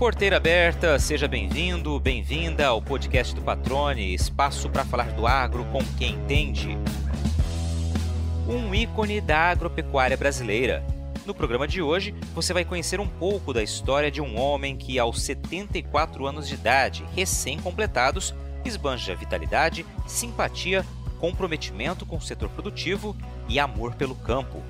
Porteira aberta, seja bem-vindo, bem-vinda ao podcast do Patrone, espaço para falar do agro com quem entende. Um ícone da agropecuária brasileira. No programa de hoje, você vai conhecer um pouco da história de um homem que, aos 74 anos de idade, recém-completados, esbanja vitalidade, simpatia, comprometimento com o setor produtivo e amor pelo campo.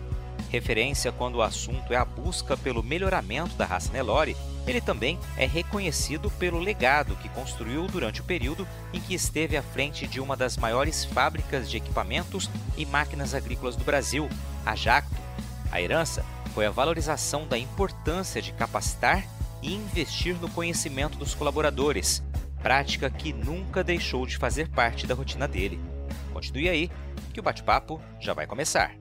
Referência quando o assunto é a busca pelo melhoramento da raça Nelore, ele também é reconhecido pelo legado que construiu durante o período em que esteve à frente de uma das maiores fábricas de equipamentos e máquinas agrícolas do Brasil, a Jacto. A herança foi a valorização da importância de capacitar e investir no conhecimento dos colaboradores, prática que nunca deixou de fazer parte da rotina dele. Continue aí, que o bate-papo já vai começar.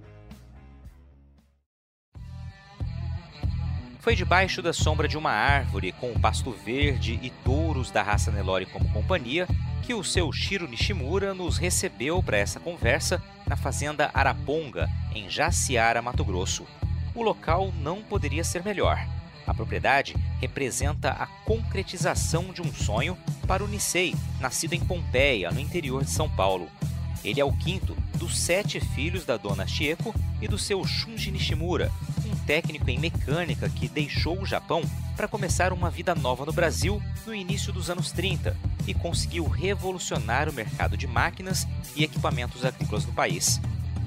Foi debaixo da sombra de uma árvore com o pasto verde e touros da raça Nelore como companhia que o seu Shiro Nishimura nos recebeu para essa conversa na fazenda Araponga, em Jaciara, Mato Grosso. O local não poderia ser melhor. A propriedade representa a concretização de um sonho para o Nisei, nascido em Pompeia, no interior de São Paulo. Ele é o quinto dos sete filhos da dona Chieko e do seu Shunji Nishimura, técnico em mecânica que deixou o Japão para começar uma vida nova no Brasil no início dos anos 30 e conseguiu revolucionar o mercado de máquinas e equipamentos agrícolas no país.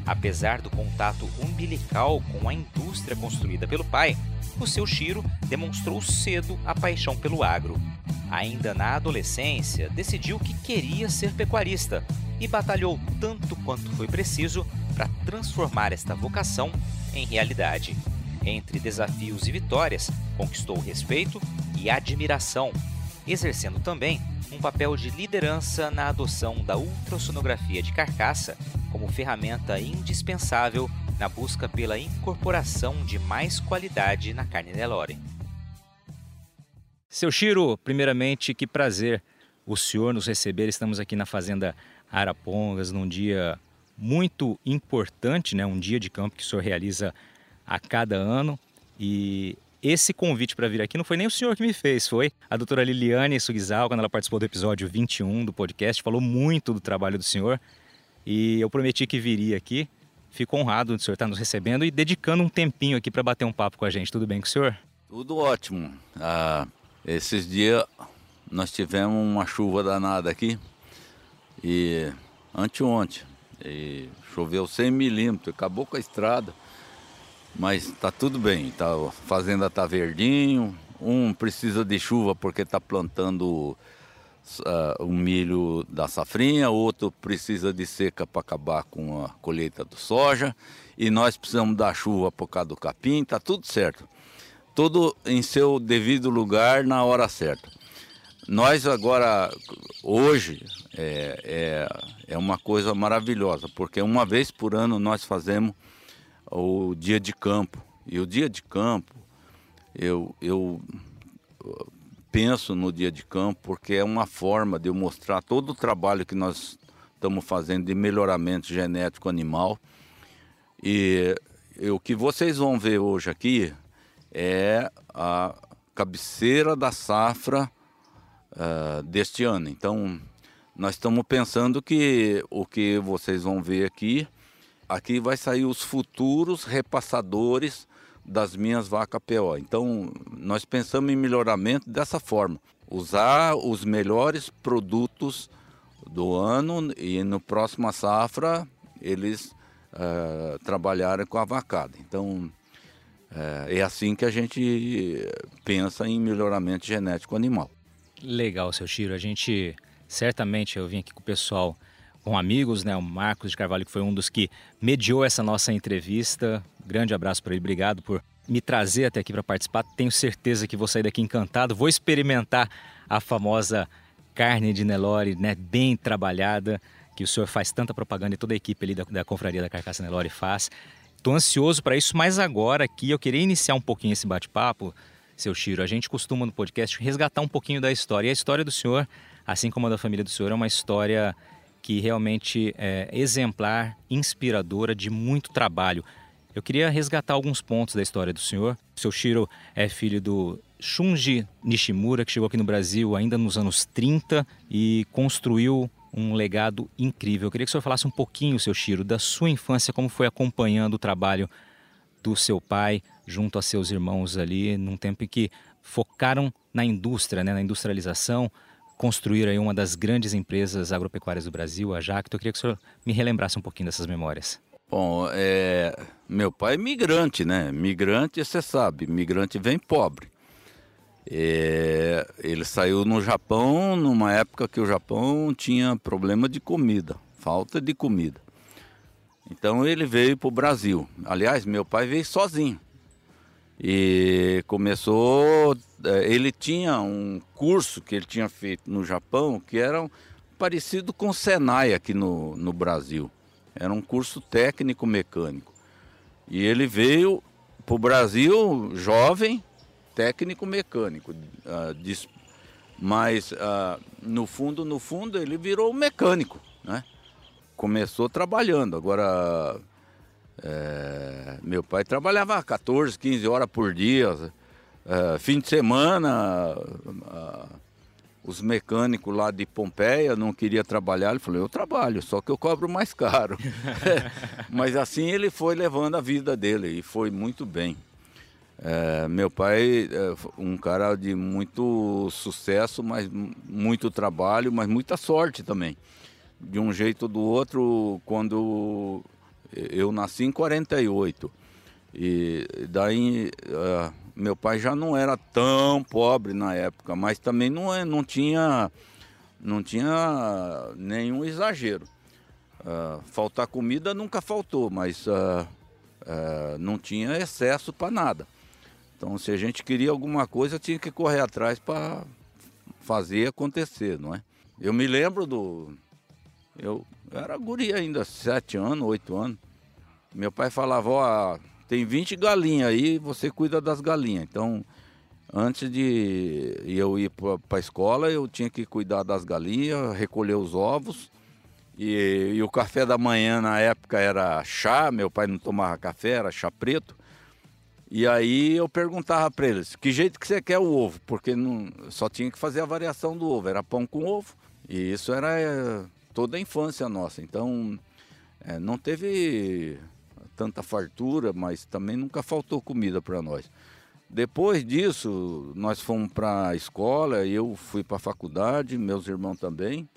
Apesar do contato umbilical com a indústria construída pelo pai, o seu Shiro demonstrou cedo a paixão pelo agro. Ainda na adolescência, decidiu que queria ser pecuarista e batalhou tanto quanto foi preciso para transformar esta vocação em realidade. Entre desafios e vitórias, conquistou respeito e admiração, exercendo também um papel de liderança na adoção da ultrassonografia de carcaça como ferramenta indispensável na busca pela incorporação de mais qualidade na carne Nelore. Seu Chiro, primeiramente, que prazer o senhor nos receber. Estamos aqui na Fazenda Arapongas num dia muito importante, né? um dia de campo que o senhor realiza a cada ano. E esse convite para vir aqui não foi nem o senhor que me fez, foi a doutora Liliane Sugizal, quando ela participou do episódio 21 do podcast, falou muito do trabalho do senhor. E eu prometi que viria aqui. Fico honrado de o senhor estar nos recebendo e dedicando um tempinho aqui para bater um papo com a gente. Tudo bem com o senhor? Tudo ótimo. Ah, esses dias nós tivemos uma chuva danada aqui e anteontem e choveu 100 milímetros, acabou com a estrada, mas está tudo bem, tá, a fazenda está verdinho, um precisa de chuva porque está plantando uh, o milho da safrinha, outro precisa de seca para acabar com a colheita do soja, e nós precisamos da chuva por causa do capim, está tudo certo. Tudo em seu devido lugar na hora certa. Nós agora, hoje, é, é, é uma coisa maravilhosa, porque uma vez por ano nós fazemos o dia de campo. E o dia de campo, eu, eu penso no dia de campo porque é uma forma de eu mostrar todo o trabalho que nós estamos fazendo de melhoramento genético animal. E, e o que vocês vão ver hoje aqui é a cabeceira da safra uh, deste ano. Então, nós estamos pensando que o que vocês vão ver aqui, aqui vai sair os futuros repassadores das minhas vacas PO. Então, nós pensamos em melhoramento dessa forma. Usar os melhores produtos do ano e no próxima safra eles uh, trabalharem com a vacada. Então, uh, é assim que a gente pensa em melhoramento genético animal. Legal, seu Chiro. A gente, certamente, eu vim aqui com o pessoal com amigos, né? O Marcos de Carvalho, que foi um dos que mediou essa nossa entrevista. Grande abraço para ele, obrigado por me trazer até aqui para participar. Tenho certeza que vou sair daqui encantado. Vou experimentar a famosa carne de Nelore, né? Bem trabalhada, que o senhor faz tanta propaganda e toda a equipe ali da, da Confraria da Carcaça Nelore faz. Estou ansioso para isso, mas agora aqui eu queria iniciar um pouquinho esse bate-papo, seu Chiro. A gente costuma no podcast resgatar um pouquinho da história. E a história do senhor, assim como a da família do senhor, é uma história que realmente é exemplar, inspiradora, de muito trabalho. Eu queria resgatar alguns pontos da história do senhor. Seu Shiro é filho do Shunji Nishimura, que chegou aqui no Brasil ainda nos anos 30 e construiu um legado incrível. Eu queria que o senhor falasse um pouquinho, seu Shiro, da sua infância, como foi acompanhando o trabalho do seu pai junto a seus irmãos ali, num tempo em que focaram na indústria, né, na industrialização, construíram aí uma das grandes empresas agropecuárias do Brasil, a Jacto. Eu queria que o senhor me relembrasse um pouquinho dessas memórias. Bom, é, meu pai é migrante, né? Migrante, você sabe, migrante vem pobre. É, ele saiu no Japão numa época que o Japão tinha problema de comida, falta de comida. Então ele veio para o Brasil. Aliás, meu pai veio sozinho. E começou. É, ele tinha um curso que ele tinha feito no Japão que era parecido com o Senai aqui no, no Brasil. Era um curso técnico mecânico. E ele veio para o Brasil jovem, técnico mecânico. Uh, mas uh, no fundo, no fundo, ele virou mecânico, né? Começou trabalhando. Agora, é, meu pai trabalhava 14, 15 horas por dia. É, fim de semana, os mecânicos lá de Pompeia não queria trabalhar. Ele falou: Eu trabalho, só que eu cobro mais caro. Mas assim ele foi levando a vida dele e foi muito bem. É, meu pai é um cara de muito sucesso, mas muito trabalho, mas muita sorte também. De um jeito ou do outro, quando eu nasci em 48, e daí uh, meu pai já não era tão pobre na época, mas também não, é, não, tinha, não tinha nenhum exagero. Uh, faltar comida nunca faltou, mas uh, não tinha excesso para nada. Então, se a gente queria alguma coisa, tinha que correr atrás para fazer acontecer, não é? Eu me lembro do. Eu era guri ainda, sete anos, oito anos. Meu pai falava: Ó, tem 20 galinhas aí, você cuida das galinhas. Então, antes de eu ir para a escola, eu tinha que cuidar das galinhas, recolher os ovos. E, e, o café da manhã na época era chá, meu pai não tomava café, era chá preto. E aí eu perguntava para eles, que jeito que você quer o ovo? Porque não, só tinha que fazer a variação do ovo, era pão com ovo. E isso era é, toda a infância nossa. Então é, não teve tanta fartura, mas também nunca faltou comida para nós. Depois disso, nós fomos para a escola, eu fui para a faculdade, meus irmãos também,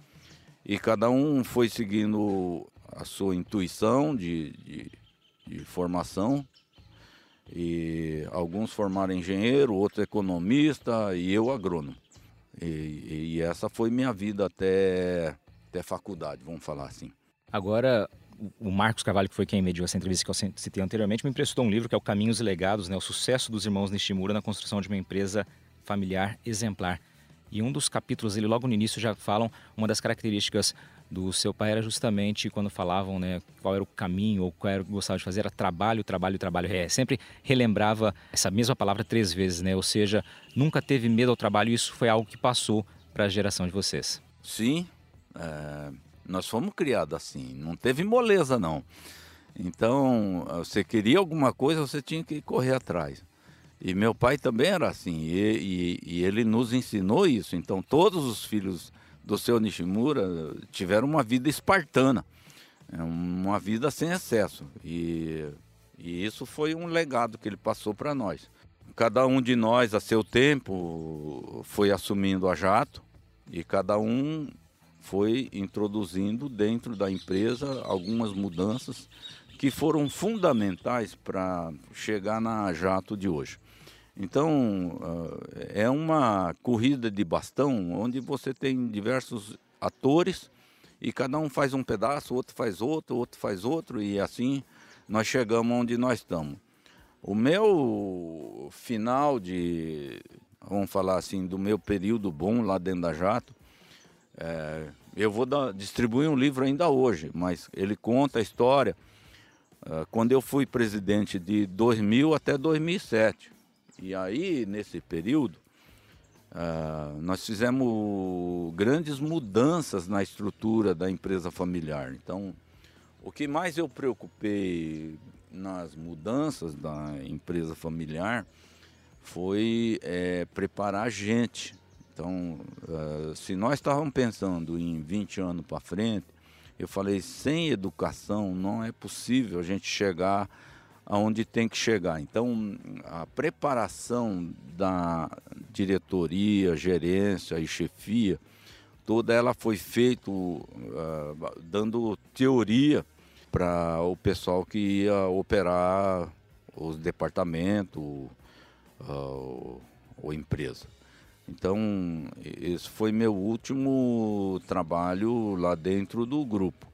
e cada um foi seguindo a sua intuição de, de, de formação. E alguns formaram engenheiro, outro economista e eu agrônomo. E, e, essa foi minha vida até, até faculdade, vamos falar assim. Agora, o Marcos Carvalho, que foi quem mediu essa entrevista que eu citei anteriormente, me emprestou um livro que é o Caminhos e Legados, né, o sucesso dos irmãos Nishimura na construção de uma empresa familiar exemplar. E um dos capítulos, ele logo no início já falam uma das características do seu pai era justamente quando falavam né, qual era o caminho ou qual era o que gostava de fazer, era trabalho, trabalho, trabalho. É, sempre relembrava essa mesma palavra três vezes, né? Ou seja, nunca teve medo ao trabalho e isso foi algo que passou para a geração de vocês. Sim, é, nós fomos criados assim, não teve moleza não. Então, você queria alguma coisa, você tinha que correr atrás. E meu pai também era assim, e, e, e ele nos ensinou isso. Então, todos os filhos do seu Nishimura tiveram uma vida espartana, é uma vida sem excesso. E, e isso foi um legado que ele passou para nós. Cada um de nós, a seu tempo, foi assumindo a jato e cada um foi introduzindo dentro da empresa algumas mudanças que foram fundamentais para chegar na jato de hoje. Então, ah, é uma corrida de bastão onde você tem diversos atores e cada um faz um pedaço, outro faz outro, outro faz outro e assim nós chegamos onde nós estamos. O meu final de, vamos falar assim, do meu período bom lá dentro da Jato, é, eu vou dar, distribuir um livro ainda hoje, mas ele conta a história uh, quando eu fui presidente de 2000 até 2007. E aí, nesse período, uh, nós fizemos grandes mudanças na estrutura da empresa familiar. Então, o que mais eu preocupei nas mudanças da empresa familiar foi é, preparar gente. Então, uh, se nós estávamos pensando em 20 anos para frente, eu falei, sem educação não é possível a gente chegar aonde tem que chegar. Então, a preparação da diretoria, gerência e chefia, toda ela foi feita uh, dando teoria para o pessoal que ia operar os departamentos uh, ou empresa. Então, esse foi meu último trabalho lá dentro do grupo.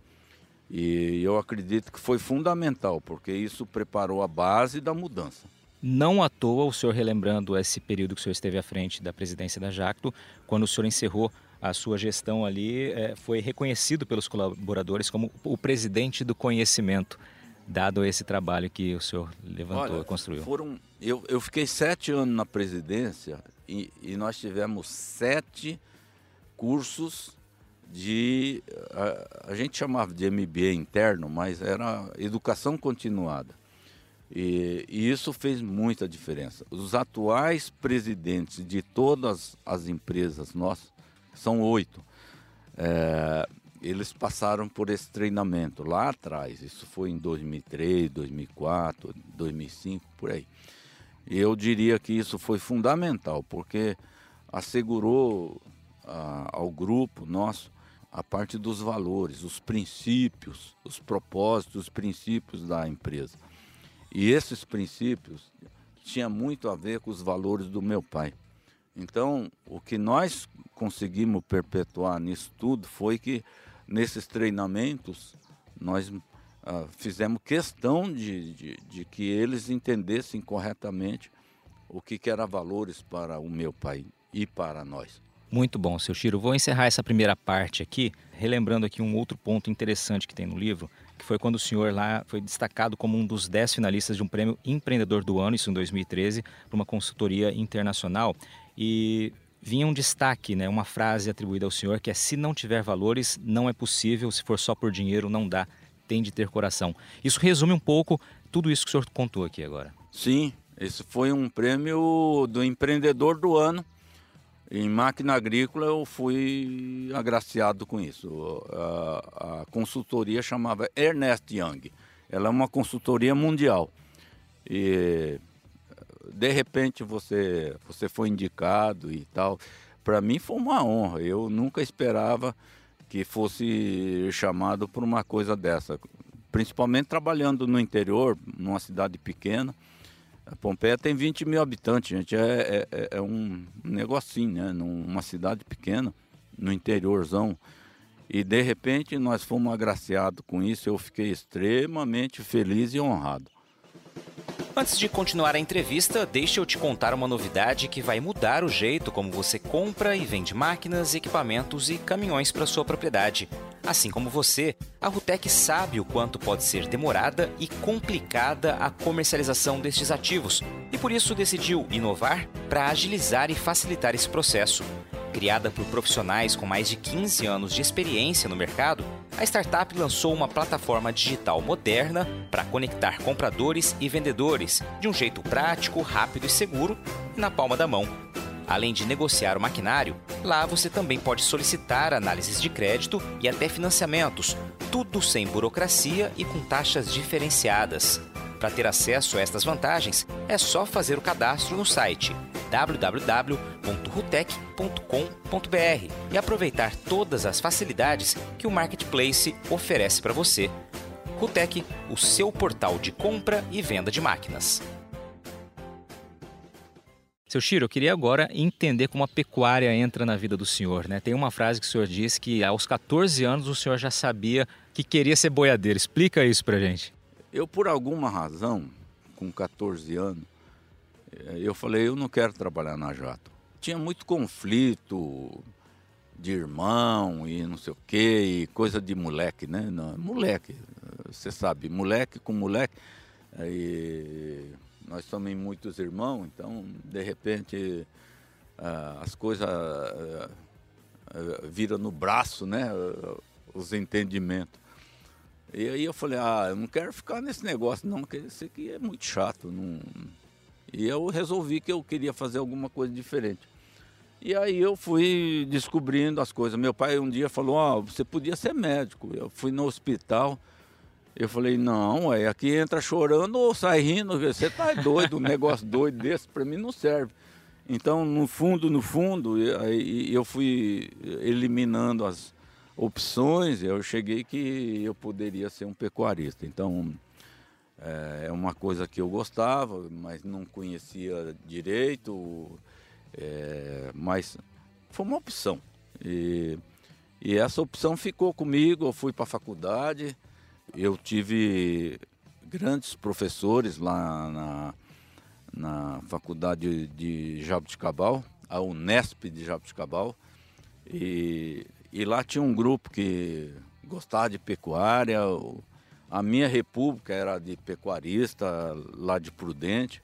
E eu acredito que foi fundamental, porque isso preparou a base da mudança. Não à toa, o senhor relembrando esse período que o senhor esteve à frente da presidência da Jacto, quando o senhor encerrou a sua gestão ali, é, foi reconhecido pelos colaboradores como o presidente do conhecimento, dado esse trabalho que o senhor levantou Olha, e construiu. Foram, eu, eu fiquei sete anos na presidência e, e nós tivemos sete cursos de. A, a, gente chamava de MBA interno, mas era educação continuada. E, e, isso fez muita diferença. Os atuais presidentes de todas as empresas nossas, são oito, é, eles passaram por esse treinamento lá atrás. Isso foi em 2003, 2004, 2005, por aí. E eu diria que isso foi fundamental, porque assegurou ah, ao grupo nosso a parte dos valores, os princípios, os propósitos, os princípios da empresa. E esses princípios tinham muito a ver com os valores do meu pai. Então, o que nós conseguimos perpetuar nisso tudo foi que nesses treinamentos nós uh, fizemos questão de, de, de, que eles entendessem corretamente o que, que era valores para o meu pai e para nós. Muito bom, seu Chiro. Vou encerrar essa primeira parte aqui, relembrando aqui um outro ponto interessante que tem no livro, que foi quando o senhor lá foi destacado como um dos dez finalistas de um prêmio Empreendedor do Ano, isso em 2013, por uma consultoria internacional. E vinha um destaque, né, uma frase atribuída ao senhor que é: se não tiver valores, não é possível, se for só por dinheiro, não dá, tem de ter coração. Isso resume um pouco tudo isso que o senhor contou aqui agora. Sim, esse foi um prêmio do Empreendedor do Ano em máquina agrícola eu fui agraciado com isso. A, a, consultoria chamava Ernest Young. Ela é uma consultoria mundial. E de repente você, você foi indicado e tal. Para mim foi uma honra. Eu nunca esperava que fosse chamado por uma coisa dessa. Principalmente trabalhando no interior, numa cidade pequena. A Pompeia tem 20 mil habitantes, gente. É, é, é um negocinho, né? Numa cidade pequena, no interiorzão. E de repente nós fomos agraciados com isso. Eu fiquei extremamente feliz e honrado. Antes de continuar a entrevista, deixa eu te contar uma novidade que vai mudar o jeito como você compra e vende máquinas, equipamentos e caminhões para sua propriedade. Assim como você, a Rutec sabe o quanto pode ser demorada e complicada a comercialização destes ativos e por isso decidiu inovar para agilizar e facilitar esse processo. Criada por profissionais com mais de 15 anos de experiência no mercado, a startup lançou uma plataforma digital moderna para conectar compradores e vendedores de um jeito prático, rápido e seguro na palma da mão. Além de negociar o maquinário, lá você também pode solicitar análises de crédito e até financiamentos, tudo sem burocracia e com taxas diferenciadas. Para ter acesso a estas vantagens, é só fazer o cadastro no site www.rutec.com.br e aproveitar todas as facilidades que o marketplace oferece para você. Rutec, o seu portal de compra e venda de máquinas. Seu Chiro, eu queria agora entender como a pecuária entra na vida do senhor. Né? Tem uma frase que o senhor disse que aos 14 anos o senhor já sabia que queria ser boiadeiro. Explica isso para gente. Eu, por alguma razão, com 14 anos, eh, eu falei, eu não quero trabalhar na Jato. Tinha muito conflito de irmão e não sei o quê, e coisa de moleque, né? Não, moleque, você sabe, moleque com moleque. Aí, nós somos muitos irmãos, então, de repente, as coisas ah, ah, viram no braço, né? Os entendimentos. E aí eu falei, ah, eu não quero ficar nesse negócio não, porque isso aqui é muito chato. Não... E eu resolvi que eu queria fazer alguma coisa diferente. E aí eu fui descobrindo as coisas. Meu pai um dia falou, oh, você podia ser médico. Eu fui no hospital, eu falei, não, é aqui entra chorando ou sai rindo, você tá doido, um negócio doido desse para mim não serve. Então, no fundo, no fundo, eu fui eliminando as opções, eu cheguei que eu poderia ser um pecuarista. Então, é, é uma coisa que eu gostava, mas não conhecia direito, é, mas foi uma opção. E, e essa opção ficou comigo, eu fui para a faculdade, eu tive grandes professores lá na, na faculdade de Jabuticabal, a Unesp de Jabuticabal, e, e lá tinha um grupo que gostava de pecuária, a minha república era de pecuarista, lá de Prudente,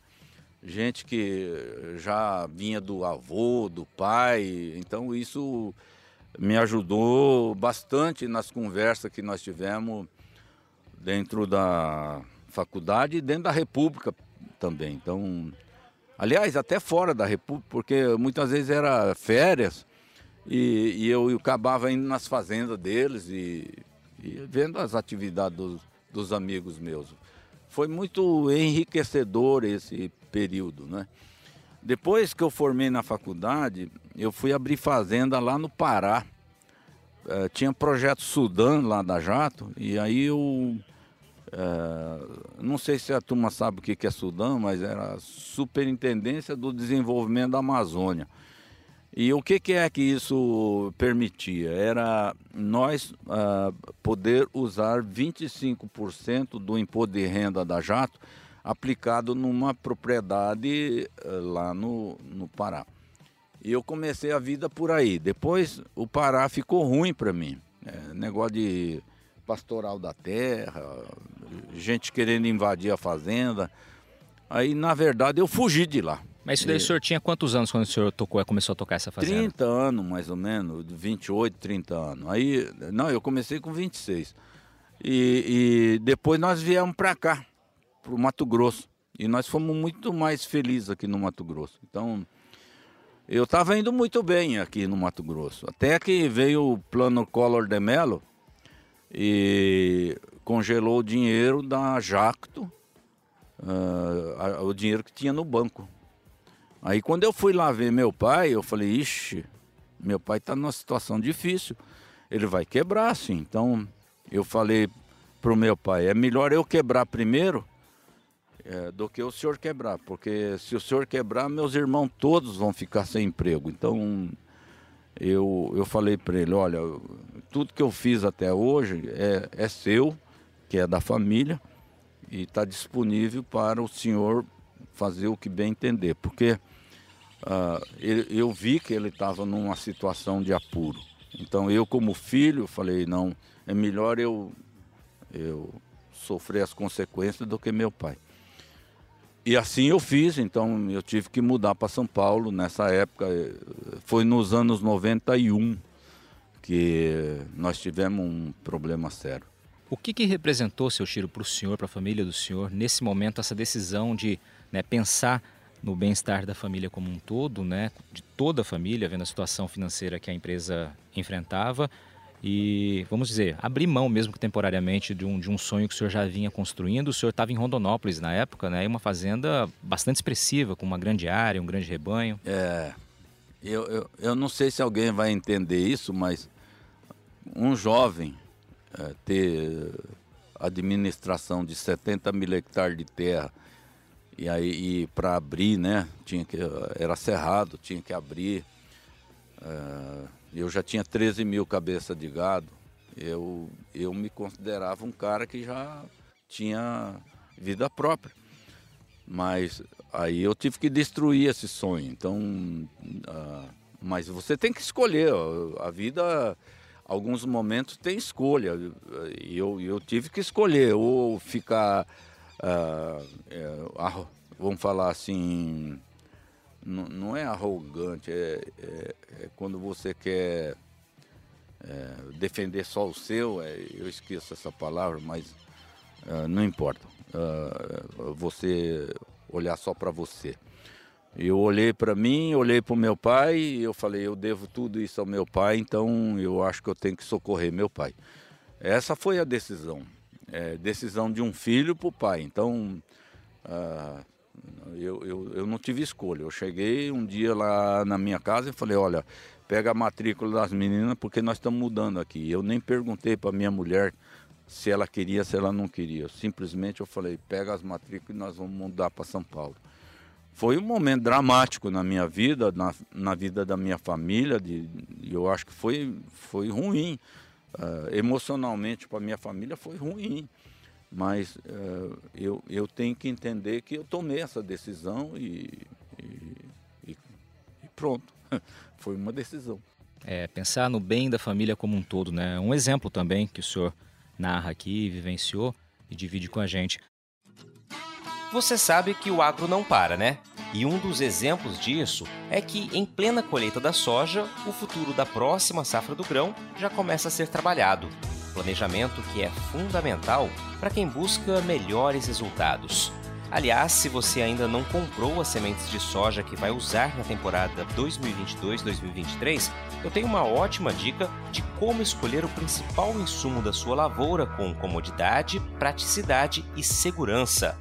gente que já vinha do avô, do pai, então isso me ajudou bastante nas conversas que nós tivemos dentro da faculdade e dentro da República também. Então, aliás, até fora da República, porque muitas vezes era férias e, e eu, eu, acabava indo nas fazendas deles e, e vendo as atividades dos, dos, amigos meus. Foi muito enriquecedor esse período, né? Depois que eu formei na faculdade, eu fui abrir fazenda lá no Pará. Uh, tinha projeto Sudã lá da Jato, e aí eu é, não sei se a turma sabe o que é Sudão, mas era a Superintendência do Desenvolvimento da Amazônia. E o que, que é que isso permitia? Era nós uh, poder usar 25% do imposto de renda da Jato aplicado numa propriedade uh, lá no, no Pará. E eu comecei a vida por aí. Depois o Pará ficou ruim para mim. É, negócio de pastoral da terra, gente querendo invadir a fazenda. Aí, na verdade, eu fugi de lá. Mas isso daí e... o senhor tinha quantos anos quando o senhor tocou, começou a tocar essa fazenda? 30 anos, mais ou menos, 28, 30 anos. Aí, não, eu comecei com 26. E, e depois nós viemos para cá, para o Mato Grosso. E nós fomos muito mais felizes aqui no Mato Grosso. Então, eu estava indo muito bem aqui no Mato Grosso. Até que veio o plano Collor de Mello, e congelou o dinheiro da Jacto, uh, o dinheiro que tinha no banco. Aí quando eu fui lá ver meu pai, eu falei, ixi, meu pai está numa situação difícil, ele vai quebrar assim. Então eu falei para o meu pai, é melhor eu quebrar primeiro é, do que o senhor quebrar, porque se o senhor quebrar, meus irmãos todos vão ficar sem emprego. Então eu, eu falei para ele, olha, tudo que eu fiz até hoje é, é seu, que é da família, e está disponível para o senhor fazer o que bem entender, porque uh, ele, eu vi que ele estava numa situação de apuro. Então eu como filho falei, não, é melhor eu, eu sofrer as consequências do que meu pai. E assim eu fiz, então eu tive que mudar para São Paulo nessa época, foi nos anos 91 que nós tivemos um problema sério. O que, que representou, seu Chiro, para o senhor, para a família do senhor, nesse momento, essa decisão de né, pensar no bem-estar da família como um todo, né, de toda a família, vendo a situação financeira que a empresa enfrentava, e, vamos dizer, abrir mão mesmo que temporariamente de um, de um sonho que o senhor já vinha construindo. O senhor estava em Rondonópolis na época, né? Uma fazenda bastante expressiva, com uma grande área, um grande rebanho. É, eu, eu, eu não sei se alguém vai entender isso, mas um jovem é, ter administração de 70 mil hectares de terra e aí para abrir, né? Tinha que era cerrado, tinha que abrir. É, eu já tinha 13 mil cabeças de gado. Eu, eu me considerava um cara que já tinha vida própria. Mas aí eu tive que destruir esse sonho. Então, uh, mas você tem que escolher. A vida, alguns momentos tem escolha. E eu, eu tive que escolher ou ficar, uh, é, vamos falar assim, não, é arrogante, é, é, é, quando você quer é, defender só o seu, é, eu esqueço essa palavra, mas uh, não importa. Uh, você olhar só para você. Eu olhei para mim, olhei para o meu pai e eu falei, eu devo tudo isso ao meu pai, então eu acho que eu tenho que socorrer meu pai. Essa foi a decisão. É, decisão de um filho para o pai. Então, uh, eu, eu, eu não tive escolha. Eu cheguei um dia lá na minha casa e falei, olha, pega a matrícula das meninas porque nós estamos mudando aqui. Eu nem perguntei para minha mulher se ela queria, se ela não queria. Simplesmente eu falei, pega as matrículas e nós vamos mudar para São Paulo. Foi um momento dramático na minha vida, na, na vida da minha família, de, eu acho que foi, foi ruim. Uh, emocionalmente para minha família foi ruim. Mas uh, eu, eu tenho que entender que eu tomei essa decisão e, e, e pronto. foi uma decisão. É, pensar no bem da família como um todo, né? Um exemplo também que o senhor narra aqui, vivenciou e divide com a gente. Você sabe que o agro não para, né? E um dos exemplos disso é que, em plena colheita da soja, o futuro da próxima safra do grão já começa a ser trabalhado. Planejamento que é fundamental para quem busca melhores resultados. Aliás, se você ainda não comprou as sementes de soja que vai usar na temporada 2022-2023, eu tenho uma ótima dica de como escolher o principal insumo da sua lavoura com comodidade, praticidade e segurança.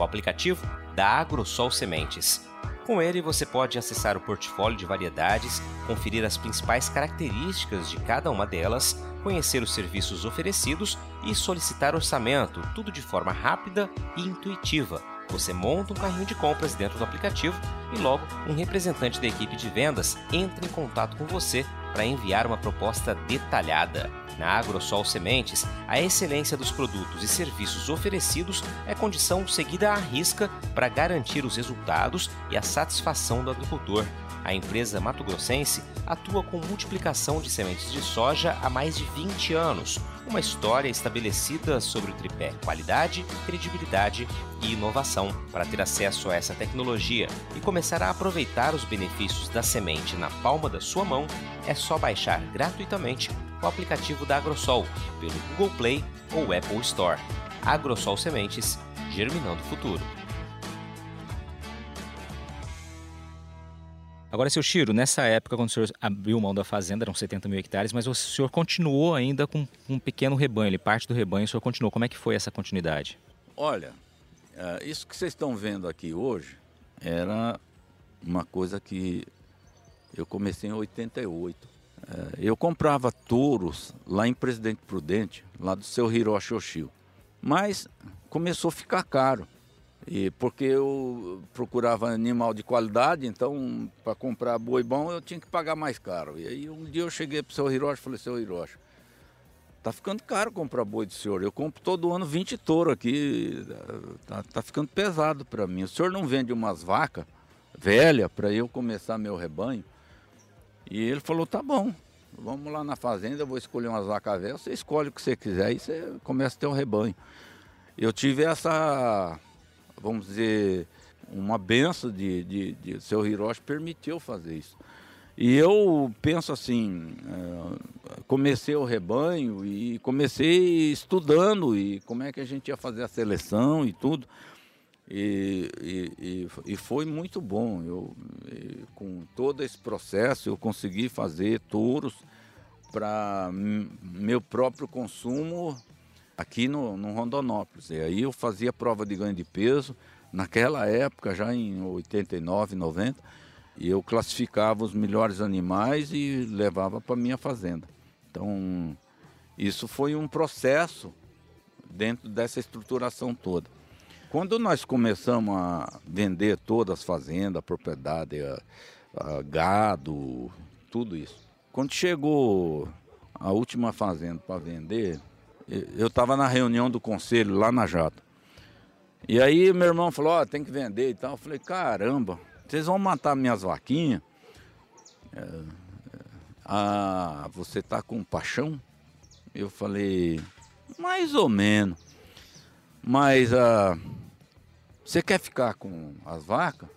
O aplicativo da AgroSol Sementes. Com ele, você pode acessar o portfólio de variedades, conferir as principais características de cada uma delas, conhecer os serviços oferecidos e solicitar orçamento, tudo de forma rápida e intuitiva. Você monta um carrinho de compras dentro do aplicativo e logo um representante da equipe de vendas entra em contato com você para enviar uma proposta detalhada. Na AgroSol Sementes, a excelência dos produtos e serviços oferecidos é condição seguida à risca para garantir os resultados e a satisfação do agricultor. A empresa Mato Grossense atua com multiplicação de sementes de soja há mais de 20 anos, uma história estabelecida sobre o tripé qualidade, credibilidade e inovação. Para ter acesso a essa tecnologia e começar a aproveitar os benefícios da semente na palma da sua mão, é só baixar gratuitamente o aplicativo da Agrosol pelo Google Play ou Apple Store. Agrosol Sementes, germinando o futuro. Agora, seu Chiro, nessa época, quando o senhor abriu mão da fazenda, eram 70 mil hectares, mas o senhor continuou ainda com um pequeno rebanho, ele parte do rebanho, o senhor continuou. Como é que foi essa continuidade? Olha, é, isso que vocês estão vendo aqui hoje era uma coisa que eu comecei em 88. É, eu comprava touros lá em Presidente Prudente, lá do seu Hiroshi Oshio. Mas começou a ficar caro. E porque eu procurava animal de qualidade, então para comprar boi bom eu tinha que pagar mais caro. E aí um dia eu cheguei para o seu Hiroshi e falei, seu Hiroshi, tá ficando caro comprar boi do senhor. Eu compro todo ano 20 touros aqui, tá, tá ficando pesado para mim. O senhor não vende umas vacas velhas para eu começar meu rebanho? E ele falou, tá bom, vamos lá na fazenda, eu vou escolher umas vacas velhas, você escolhe o que você quiser e você começa a ter um rebanho. Eu tive essa vamos dizer, uma benção de, de, de seu Hiroshi permitiu fazer isso. E eu penso assim, é, comecei o rebanho e comecei estudando e como é que a gente ia fazer a seleção e tudo. E, e, e foi muito bom. Eu, com todo esse processo, eu consegui fazer touros para meu próprio consumo aqui no, no Rondonópolis. E aí eu fazia prova de ganho de peso, naquela época, já em 89, 90, e eu classificava os melhores animais e levava para minha fazenda. Então, isso foi um processo dentro dessa estruturação toda. Quando nós começamos a vender todas as fazendas, propriedade, a, a gado, tudo isso. Quando chegou a última fazenda para vender, eu estava na reunião do conselho lá na Jata. E aí meu irmão falou, ó, oh, tem que vender e tal. Eu falei, caramba, vocês vão matar minhas vaquinhas? É, é, ah, você tá com paixão? Eu falei, mais ou menos. Mas ah, você quer ficar com as vacas?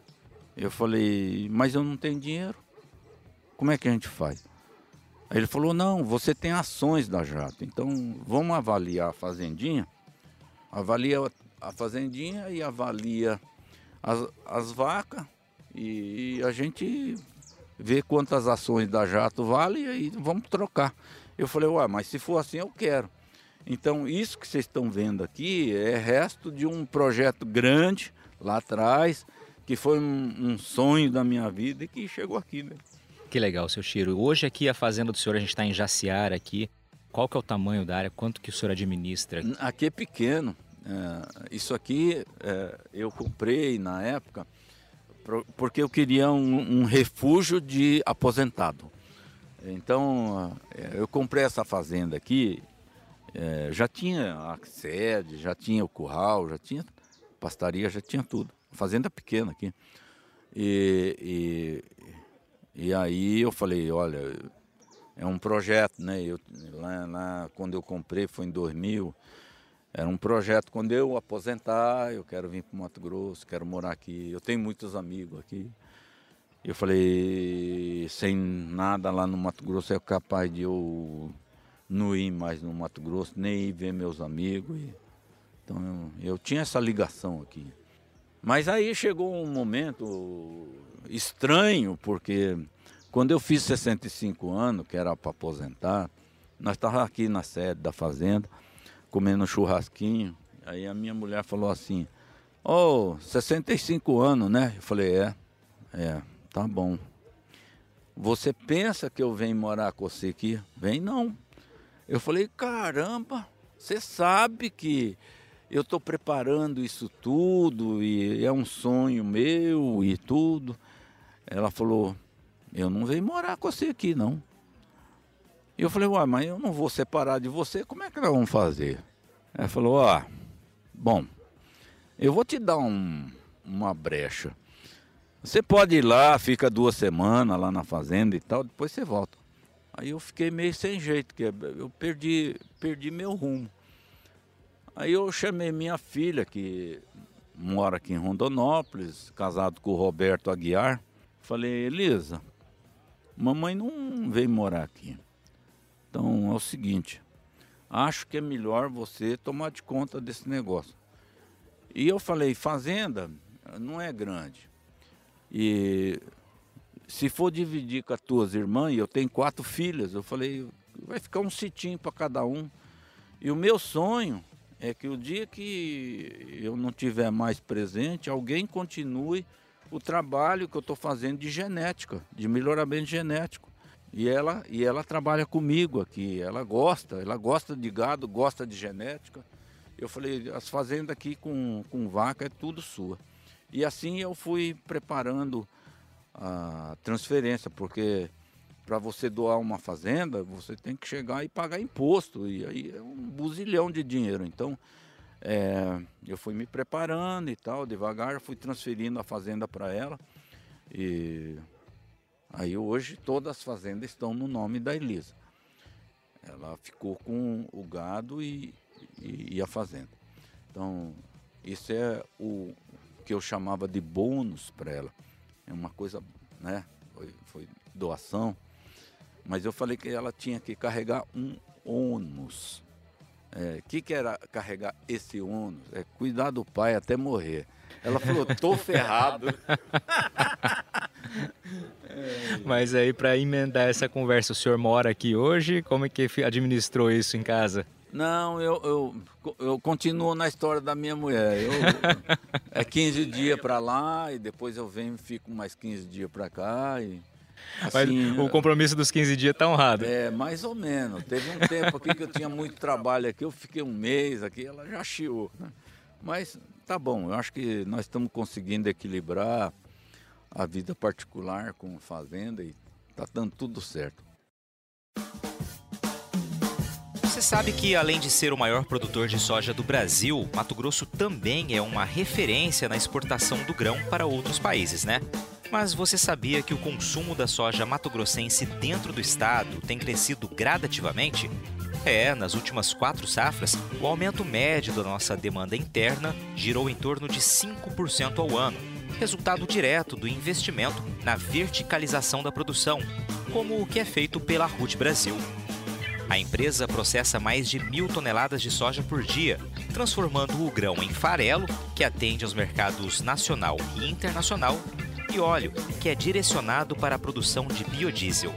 Eu falei, mas eu não tenho dinheiro. Como é que a gente faz? Aí ele falou: não, você tem ações da Jato, então vamos avaliar a fazendinha. Avalia a fazendinha e avalia as, as vacas e a gente vê quantas ações da Jato vale e aí vamos trocar. Eu falei, ué, mas se for assim eu quero. Então isso que vocês estão vendo aqui é resto de um projeto grande lá atrás, que foi um, um sonho da minha vida e que chegou aqui, né? Que legal, seu Chiro. Hoje aqui a fazenda do senhor, a gente está em Jaciara aqui. Qual que é o tamanho da área? Quanto que o senhor administra? Aqui é pequeno. É, isso aqui é, eu comprei na época porque eu queria um, um refúgio de aposentado. Então é, eu comprei essa fazenda aqui, é, já tinha a sede, já tinha o curral, já tinha pastaria, já tinha tudo. Fazenda pequena aqui. E, e, e aí eu falei, olha, é um projeto, né? Eu, lá, lá, quando eu comprei foi em 2000, era um projeto, quando eu aposentar, eu quero vir para o Mato Grosso, quero morar aqui. Eu tenho muitos amigos aqui. Eu falei, sem nada lá no Mato Grosso é capaz de eu não ir mais no Mato Grosso, nem ir ver meus amigos. Então eu, eu tinha essa ligação aqui. Mas aí chegou um momento estranho, porque quando eu fiz 65 anos, que era para aposentar, nós estávamos aqui na sede da fazenda comendo um churrasquinho. Aí a minha mulher falou assim: Ô, oh, 65 anos, né? Eu falei: É, é, tá bom. Você pensa que eu venho morar com você aqui? Vem não. Eu falei: Caramba, você sabe que eu estou preparando isso tudo e é um sonho meu e tudo. Ela falou: Eu não venho morar com você aqui, não. E eu falei, uai, mas eu não vou separar de você, como é que nós vamos fazer? Ela falou, ó, bom, eu vou te dar um, uma brecha. Você pode ir lá, fica duas semanas lá na fazenda e tal, depois você volta. Aí eu fiquei meio sem jeito, porque eu perdi, perdi meu rumo. Aí eu chamei minha filha, que mora aqui em Rondonópolis, casado com o Roberto Aguiar. Falei, Elisa, mamãe não veio morar aqui. Então é o seguinte, acho que é melhor você tomar de conta desse negócio. E eu falei, fazenda não é grande. E se for dividir com as tuas irmãs, eu tenho quatro filhas, eu falei, vai ficar um sitinho para cada um. E o meu sonho é que o dia que eu não tiver mais presente, alguém continue o trabalho que eu estou fazendo de genética, de melhoramento genético. E ela, e ela trabalha comigo aqui, ela gosta, ela gosta de gado, gosta de genética. Eu falei, as fazendas aqui com, com vaca é tudo sua. E assim eu fui preparando a transferência, porque para você doar uma fazenda, você tem que chegar e pagar imposto, e aí é um buzilhão de dinheiro. Então, é, eu fui me preparando e tal, devagar, fui transferindo a fazenda para ela. E Aí hoje todas as fazendas estão no nome da Elisa. Ela ficou com o gado e, e, e a fazenda. Então, isso é o que eu chamava de bônus para ela. É uma coisa, né? Foi, foi doação. Mas eu falei que ela tinha que carregar um ônus. O é, que, que era carregar esse ônus? É cuidar do pai até morrer. Ela falou, tô ferrado. Mas aí, para emendar essa conversa, o senhor mora aqui hoje? Como é que administrou isso em casa? Não, eu, eu, eu continuo na história da minha mulher. Eu, é 15 dias para lá e depois eu venho e fico mais 15 dias para cá. E, assim, Mas o compromisso dos 15 dias está honrado. É, mais ou menos. Teve um tempo aqui que eu tinha muito trabalho aqui, eu fiquei um mês aqui, ela já chiou. Né? Mas tá bom, eu acho que nós estamos conseguindo equilibrar a vida particular com fazenda e tá dando tudo certo. Você sabe que, além de ser o maior produtor de soja do Brasil, Mato Grosso também é uma referência na exportação do grão para outros países, né? Mas você sabia que o consumo da soja mato-grossense dentro do estado tem crescido gradativamente? É, nas últimas quatro safras, o aumento médio da nossa demanda interna girou em torno de 5% ao ano, resultado direto do investimento na verticalização da produção. como o que é feito pela RUT Brasil. A empresa processa mais de mil toneladas de soja por dia, transformando o grão em farelo, que atende aos mercados nacional e internacional, e óleo, que é direcionado para a produção de biodiesel.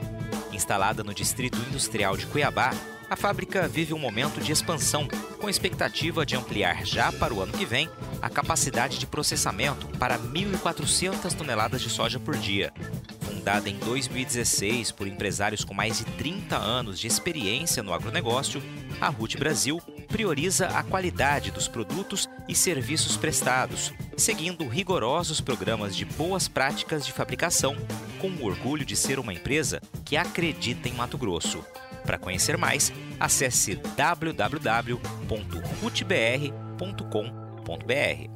Instalada no Distrito Industrial de Cuiabá, a fábrica vive um momento de expansão, com expectativa de ampliar já para o ano que vem a capacidade de processamento para 1.400 toneladas de soja por dia. Fundada em 2016 por empresários com mais de 30 anos de experiência no agronegócio, a RUT Brasil prioriza a qualidade dos produtos e serviços prestados, seguindo rigorosos programas de boas práticas de fabricação, com o orgulho de ser uma empresa que acredita em Mato Grosso. Para conhecer mais, acesse www.rutbr.com.br.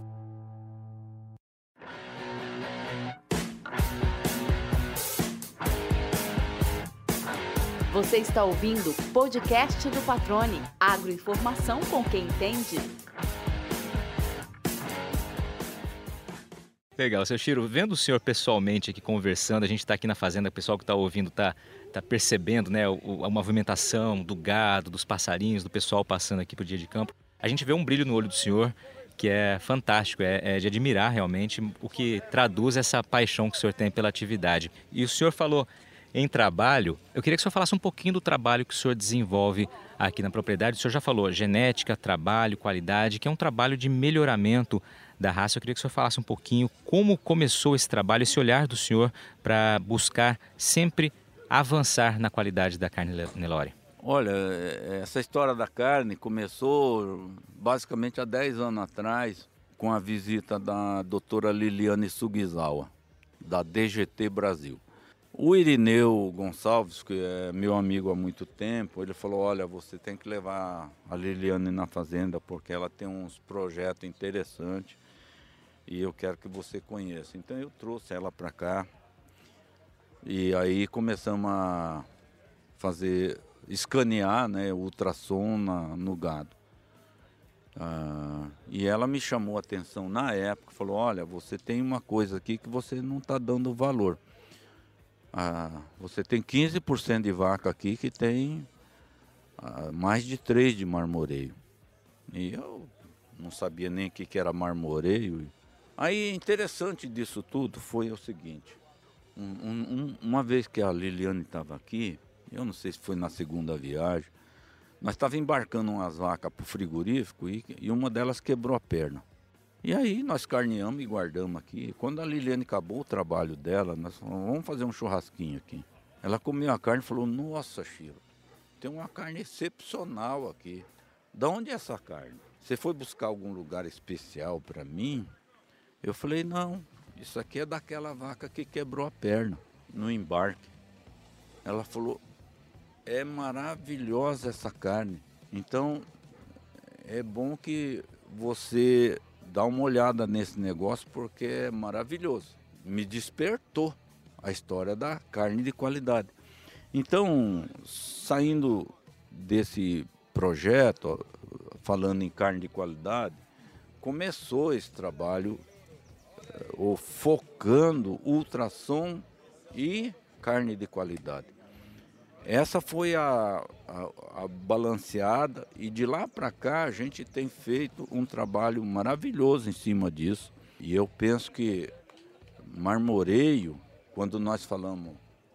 Você está ouvindo o podcast do Patrone. Agroinformação com quem entende. Legal, seu Chiro, vendo o senhor pessoalmente aqui conversando, a gente está aqui na fazenda, o pessoal que está ouvindo está tá percebendo né, a movimentação do gado, dos passarinhos, do pessoal passando aqui para o dia de campo. A gente vê um brilho no olho do senhor que é fantástico, é, é, de admirar realmente o que traduz essa paixão que o senhor tem pela atividade. E o senhor falou em trabalho, eu queria que o senhor falasse um pouquinho do trabalho que o senhor desenvolve aqui na propriedade. O senhor já falou genética, trabalho, qualidade, que é um trabalho de melhoramento da raça. Eu queria que o senhor falasse um pouquinho como começou esse trabalho, esse olhar do senhor para buscar sempre avançar na qualidade da carne Nelore. Olha, essa história da carne começou basicamente há 10 anos atrás com a visita da doutora Liliane Sugizawa, da DGT Brasil. O Irineu Gonçalves, que é meu amigo há muito tempo, ele falou: Olha, você tem que levar a Liliane na fazenda porque ela tem uns projetos interessantes e eu quero que você conheça. Então eu trouxe ela para cá e aí começamos a fazer, escanear né, ultrassom na, no gado. Ah, e ela me chamou a atenção na época, falou: Olha, você tem uma coisa aqui que você não está dando valor. Ah, você tem 15% de vaca aqui que tem ah, mais de 3 de marmoreio. E eu não sabia nem o que, que era marmoreio. Aí interessante disso tudo foi o seguinte. Um, um, uma vez que a Liliane estava aqui, eu não sei se foi na segunda viagem, nós estávamos embarcando umas vacas para o frigorífico e, e uma delas quebrou a perna. E aí nós carneamos e guardamos aqui. Quando a Liliane acabou o trabalho dela, nós falamos, vamos fazer um churrasquinho aqui. Ela comeu a carne e falou, nossa, Chiro, tem uma carne excepcional aqui. Da onde é essa carne? Você foi buscar algum lugar especial para mim? Eu falei, não, isso aqui é daquela vaca que quebrou a perna no embarque. Ela falou, é maravilhosa essa carne. Então, é bom que você dá uma olhada nesse negócio porque é maravilhoso. Me despertou a história da carne de qualidade. Então, saindo desse projeto, falando em carne de qualidade, começou esse trabalho ou focando ultrassom e carne de qualidade. Essa foi a, a, a balanceada e de lá para cá a gente tem feito um trabalho maravilhoso em cima disso. E eu penso que marmoreio, quando nós falamos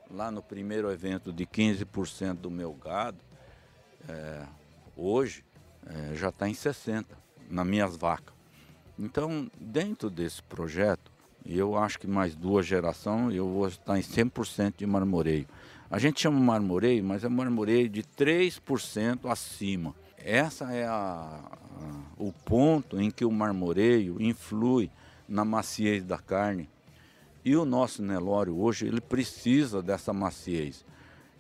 lá no primeiro evento de 15% do meu gado, é, hoje é, já está em 60% nas minhas vacas. Então, dentro desse projeto, eu acho que mais duas gerações eu vou estar em 100% de marmoreio. A gente chama marmoreio, mas é marmoreio de 3% acima. Essa é a, a, o ponto em que o marmoreio influi na maciez da carne. E o nosso Nelório hoje, ele precisa dessa maciez.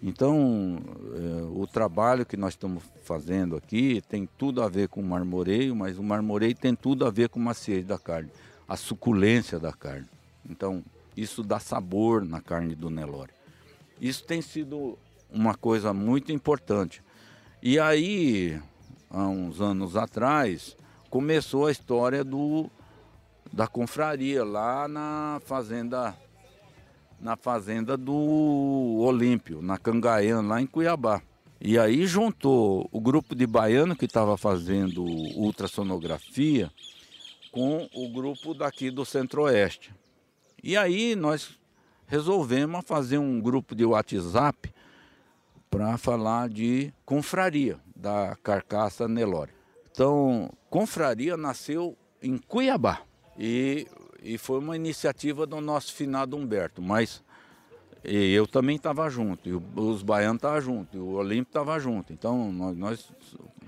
Então, é, o trabalho que nós estamos fazendo aqui tem tudo a ver com o marmoreio, mas o marmoreio tem tudo a ver com a maciez da carne, a suculência da carne. Então, isso dá sabor na carne do Nelore. Isso tem sido uma coisa muito importante. E aí, há uns anos atrás, começou a história do, da confraria lá na fazenda na fazenda do Olímpio, na Cangaiana, lá em Cuiabá. E aí juntou o grupo de baiano que estava fazendo ultrassonografia com o grupo daqui do Centro-Oeste. E aí nós resolvemos fazer um grupo de WhatsApp para falar de confraria da carcaça Nelore. Então, confraria nasceu em Cuiabá e, e foi uma iniciativa do nosso finado Humberto, mas eu também estava junto, e os baianos estavam juntos, e o Olímpio estava junto. Então, nós, nós,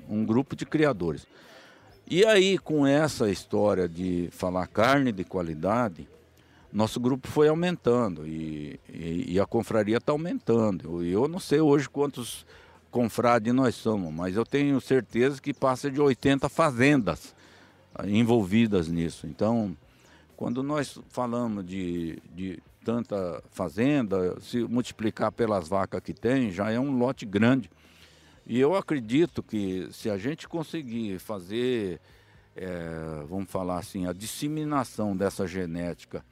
um grupo de criadores. E aí, com essa história de falar carne de qualidade, nosso grupo foi aumentando e, e, e a confraria está aumentando. Eu, eu não sei hoje quantos confrades nós somos, mas eu tenho certeza que passa de 80 fazendas envolvidas nisso. Então, quando nós falamos de, de tanta fazenda, se multiplicar pelas vacas que tem, já é um lote grande. E eu acredito que se a gente conseguir fazer, é, vamos falar assim, a disseminação dessa genética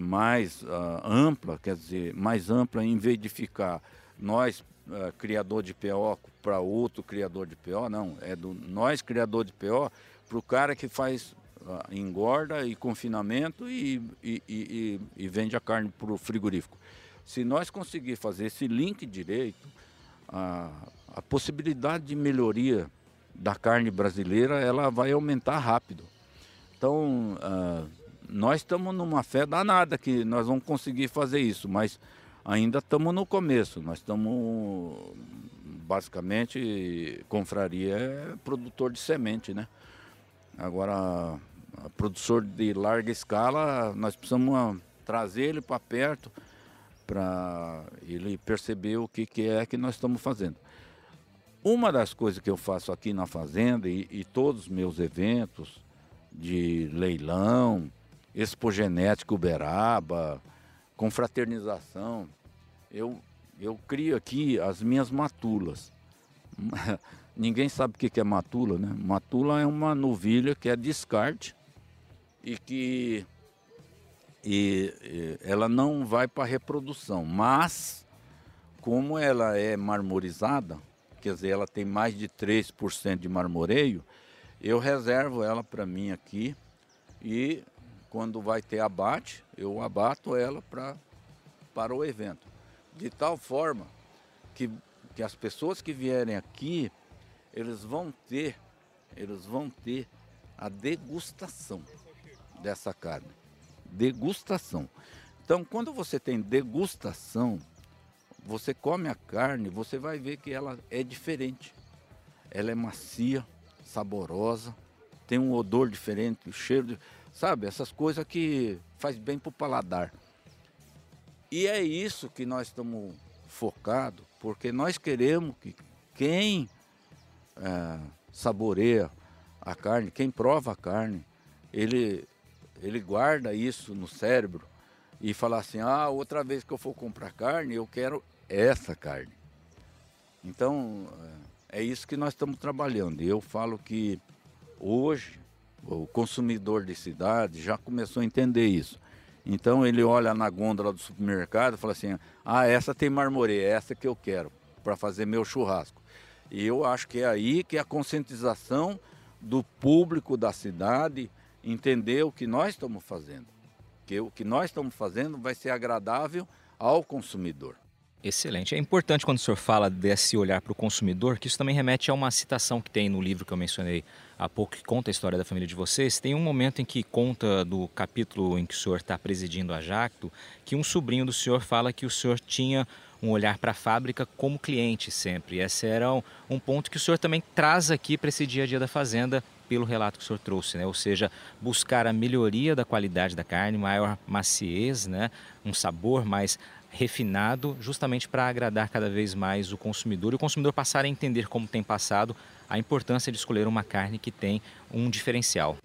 mais uh, ampla, quer dizer, mais ampla em vez de ficar nós, uh, criador de PO, para outro criador de PO, não, é do nós, criador de PO, para o cara que faz engorda e confinamento e, e, e, e vende a carne para o frigorífico. Se nós conseguir fazer esse link direito, a, a possibilidade de melhoria da carne brasileira ela vai aumentar rápido. Então, uh, nós estamos numa fé danada que nós vamos conseguir fazer isso, mas ainda estamos no começo. Nós estamos, basicamente, confraria é produtor de semente, né? Agora, produtor de larga escala, nós precisamos trazer ele para perto para ele perceber o que, que é que nós estamos fazendo. Uma das coisas que eu faço aqui na fazenda e, e todos os meus eventos de leilão, expogenética Uberaba, confraternização, eu, eu crio aqui as minhas matulas. Ninguém sabe o que é matula, né? Matula é uma novilha que é descarte e que e, e ela não vai para reprodução, mas como ela é marmorizada, quer dizer, ela tem mais de 3% de marmoreio, eu reservo ela para mim aqui e quando vai ter abate, eu abato ela pra, para o evento. De tal forma que, que as pessoas que vierem aqui, eles vão ter, eles vão ter a degustação dessa carne. Degustação. Então, quando você tem degustação, você come a carne, você vai ver que ela é diferente. Ela é macia, saborosa, tem um odor diferente, o cheiro, de, sabe? Essas coisas que faz bem para o paladar. E é isso que nós estamos focados, porque nós queremos que quem é, saboreia a carne, quem prova a carne, ele ele guarda isso no cérebro e fala assim: ah, outra vez que eu for comprar carne, eu quero essa carne. Então, é isso que nós estamos trabalhando. Eu falo que hoje o consumidor de cidade já começou a entender isso. Então ele olha na gôndola do supermercado e fala assim: ah, essa tem marmoreio, é essa que eu quero para fazer meu churrasco. E eu acho que é aí que a conscientização do público da cidade entender o que nós estamos fazendo. Que o que nós estamos fazendo vai ser agradável ao consumidor. Excelente. É importante quando o senhor fala desse olhar para o consumidor, que isso também remete a uma citação que tem no livro que eu mencionei há pouco, que conta a história da família de vocês. Tem um momento em que conta do capítulo em que o senhor está presidindo a Jacto, que um sobrinho do senhor fala que o senhor tinha um olhar para a fábrica como cliente sempre. Esse era um, um ponto que o senhor também traz aqui para esse dia a dia da fazenda, pelo relato que o senhor trouxe, né? ou seja, buscar a melhoria da qualidade da carne, maior maciez, né? um sabor mais refinado, justamente para agradar cada vez mais o consumidor e o consumidor passar a entender, como tem passado, a importância de escolher uma carne que tem um diferencial.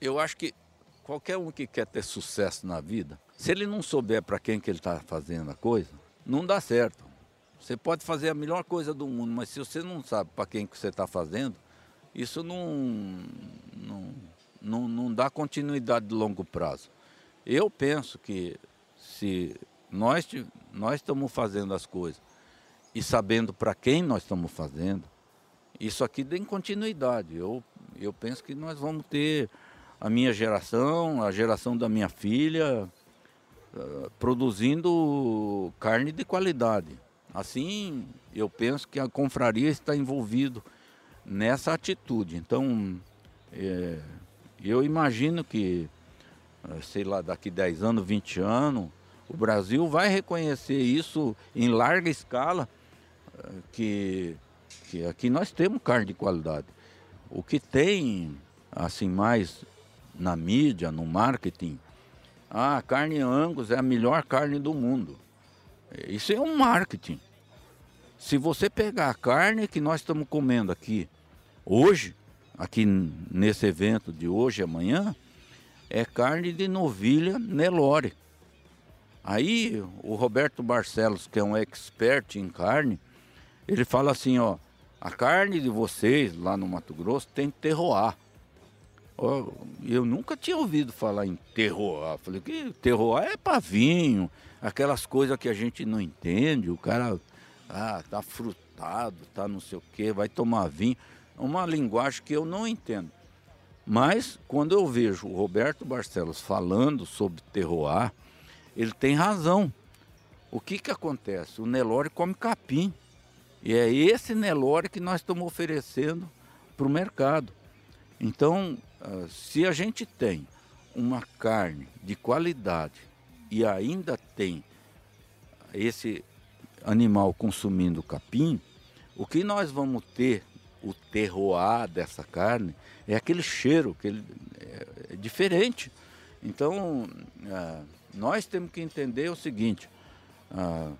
Eu acho que qualquer um que quer ter sucesso na vida, se ele não souber para quem que ele está fazendo a coisa, não dá certo. Você pode fazer a melhor coisa do mundo, mas se você não sabe para quem que você está fazendo, isso não, não, não, não dá continuidade de longo prazo. Eu penso que se nós nós estamos fazendo as coisas e sabendo para quem nós estamos fazendo, isso aqui tem continuidade. Eu, eu penso que nós vamos ter a minha geração, a geração da minha filha, uh, produzindo carne de qualidade. Assim, eu penso que a confraria está envolvido nessa atitude. Então, é, eu imagino que, eh, sei lá, daqui 10 anos, 20 anos, o Brasil vai reconhecer isso em larga escala, eh, que, que aqui nós temos carne de qualidade. O que tem, assim, mais na mídia, no marketing, a carne Angus é a melhor carne do mundo. Isso é um marketing. Se você pegar a carne que nós estamos comendo aqui hoje, aqui nesse evento de hoje e amanhã, é carne de novilha Nelore. Aí o Roberto Barcelos, que é um expert em carne, ele fala assim, ó, a carne de vocês lá no Mato Grosso tem terroir. Eu nunca tinha ouvido falar em terroir. Falei que terroir é para vinho, aquelas coisas que a gente não entende. O cara ah, tá frutado, tá não sei o que, vai tomar vinho. É uma linguagem que eu não entendo. Mas quando eu vejo o Roberto Barcelos falando sobre terroir, ele tem razão. O que que acontece? O Nelore come capim. E é esse Nelore que nós estamos oferecendo para o mercado. Então, ah, se a gente tem uma carne de qualidade e ainda tem esse animal consumindo capim, o que nós vamos ter, o terroir dessa carne, é aquele cheiro, que ele, é, é diferente. Então, ah, nós temos que entender o seguinte: ah,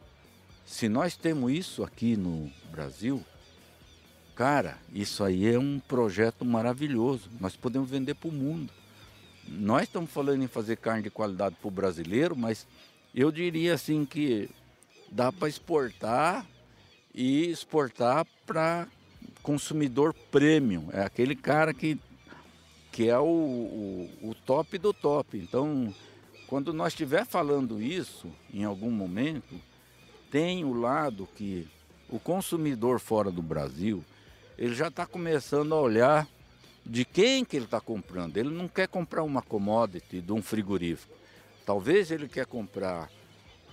se nós temos isso aqui no Brasil, cara, isso aí é um projeto maravilhoso. Nós podemos vender para o mundo. Nós estamos falando em fazer carne de qualidade para o brasileiro, mas eu diria assim que dá para exportar e exportar para consumidor premium. É aquele cara que, que é o, o, o top do top. Então, quando nós estiver falando isso em algum momento, tem o lado que o consumidor fora do Brasil, ele já está começando a olhar de quem que ele está comprando. Ele não quer comprar uma commodity de um frigorífico. Talvez ele quer comprar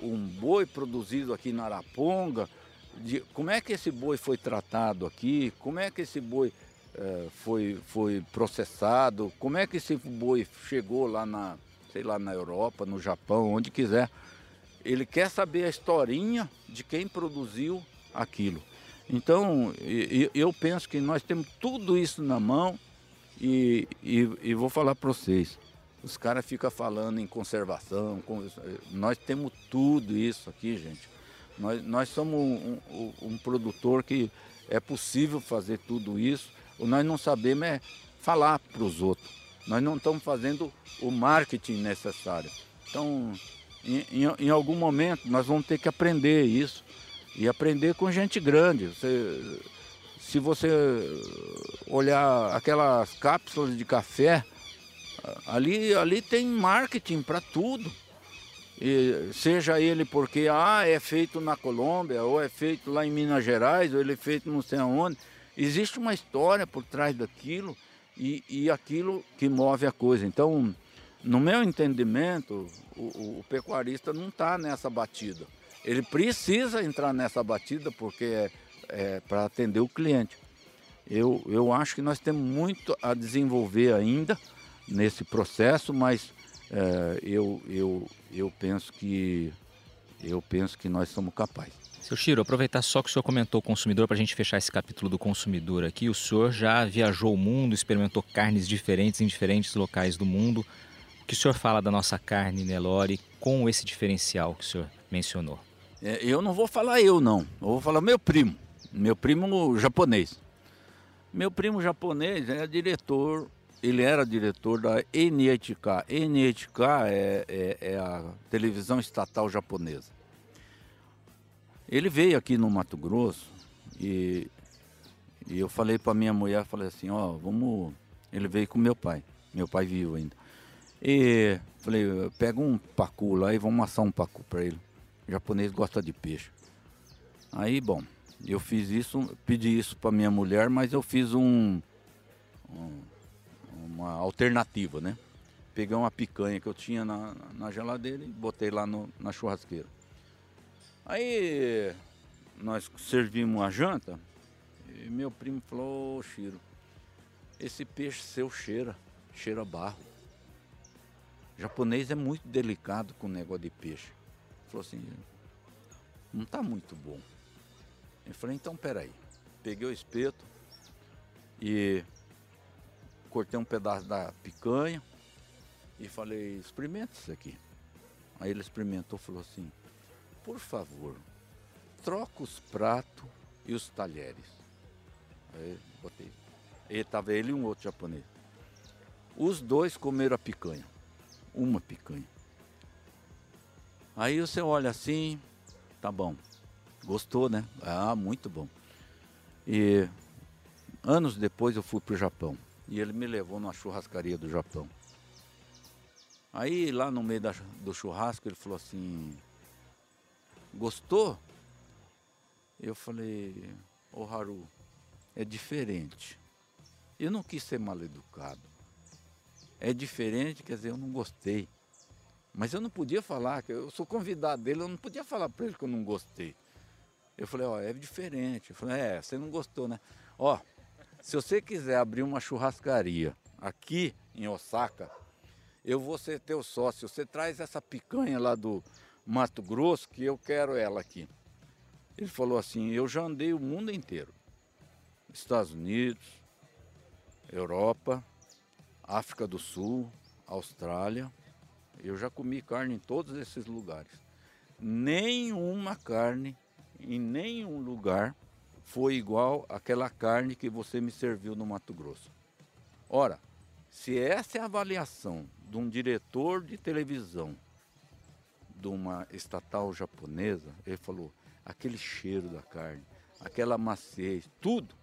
um boi produzido aqui na Araponga, de como é que esse boi foi tratado aqui, como é que esse boi eh, foi, foi processado, como é que esse boi chegou lá na, sei lá, na Europa, no Japão, onde quiser. Ele quer saber a historinha de quem produziu aquilo. Então, eu penso que nós temos tudo isso na mão e, e, e vou falar para vocês. Os caras ficam falando em conservação, nós temos tudo isso aqui, gente. Nós, nós somos um, um, um produtor que é possível fazer tudo isso, o nós não sabemos é falar para os outros. Nós não estamos fazendo o marketing necessário. Então, em, em, em, algum momento, nós vamos ter que aprender isso. E aprender com gente grande. Você, se você olhar aquelas cápsulas de café, ali, ali tem marketing para tudo. E seja ele porque ah, é feito na Colômbia, ou é feito lá em Minas Gerais, ou ele é feito não sei aonde. Existe uma história por trás daquilo e, e aquilo que move a coisa. Então, no meu entendimento, o, o pecuarista não está nessa batida. Ele precisa entrar nessa batida porque é, é para atender o cliente. Eu, eu acho que nós temos muito a desenvolver ainda nesse processo, mas é, eu, eu, eu penso que eu penso que nós somos capazes. Seu Chiro, aproveitar só que o senhor comentou o consumidor para a gente fechar esse capítulo do consumidor aqui. O senhor já viajou o mundo, experimentou carnes diferentes em diferentes locais do mundo. O que o senhor fala da nossa carne Nelore com esse diferencial que o senhor mencionou? É, eu não vou falar eu não, eu vou falar meu primo, meu primo japonês. Meu primo japonês é diretor, ele era diretor da NHK. NHK é, é, é a televisão estatal japonesa. Ele veio aqui no Mato Grosso e, e eu falei para minha mulher, falei assim, ó, vamos. Ele veio com meu pai, meu pai viu ainda. E falei, pega um pacu lá e vamos assar um pacu para ele. O japonês gosta de peixe. Aí, bom, eu fiz isso, pedi isso para minha mulher, mas eu fiz um, um, uma alternativa, né? Peguei uma picanha que eu tinha na, na geladeira e botei lá no, na churrasqueira. Aí nós servimos a janta e meu primo falou, ô Chiro, esse peixe seu cheira, cheira barro. Japonês é muito delicado com o negócio de peixe. Ele falou assim, não está muito bom. Eu falei, então peraí. Peguei o espeto e cortei um pedaço da picanha e falei, experimenta isso aqui. Aí ele experimentou e falou assim, por favor, troca os pratos e os talheres. Aí botei. E tava ele e um outro japonês. Os dois comeram a picanha. Uma picanha. Aí você olha assim, tá bom. Gostou, né? Ah, muito bom. E anos depois eu fui para o Japão. E ele me levou numa churrascaria do Japão. Aí lá no meio da, do churrasco ele falou assim, gostou? Eu falei, ô oh, Haru, é diferente. Eu não quis ser mal educado. É diferente, quer dizer, eu não gostei. Mas eu não podia falar, que eu sou convidado dele, eu não podia falar para ele que eu não gostei. Eu falei, ó, é diferente. Eu falei, é, você não gostou, né? Ó, se você quiser abrir uma churrascaria aqui em Osaka, eu vou ser teu sócio. Você traz essa picanha lá do Mato Grosso que eu quero ela aqui. Ele falou assim, eu já andei o mundo inteiro. Estados Unidos, Europa, África do Sul, Austrália. Eu já comi carne em todos esses lugares. Nenhuma carne em nenhum lugar foi igual aquela carne que você me serviu no Mato Grosso. Ora, se essa é a avaliação de um diretor de televisão de uma estatal japonesa, ele falou, aquele cheiro da carne, aquela maciez, tudo,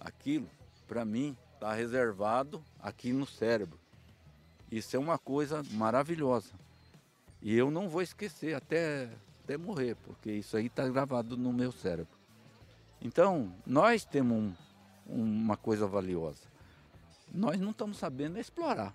aquilo, para mim, está reservado aqui no cérebro. Isso é uma coisa maravilhosa. E eu não vou esquecer até até morrer, porque isso aí está gravado no meu cérebro. Então, nós temos um, uma coisa valiosa. Nós não estamos sabendo explorar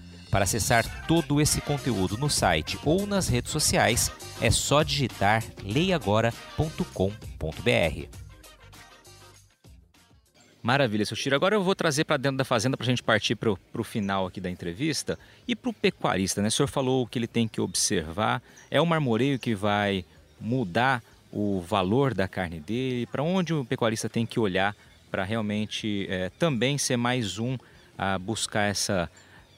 Para acessar todo esse conteúdo no site ou nas redes sociais, é só digitar leiagora.com.br. Maravilha, seu Chiro. Agora eu vou trazer para dentro da fazenda para a gente partir para o final aqui da entrevista. E para o pecuarista, né? O senhor falou que ele tem que observar. É o marmoreio que vai mudar o valor da carne dele? Para onde o pecuarista tem que olhar para realmente é, também ser mais um a buscar essa,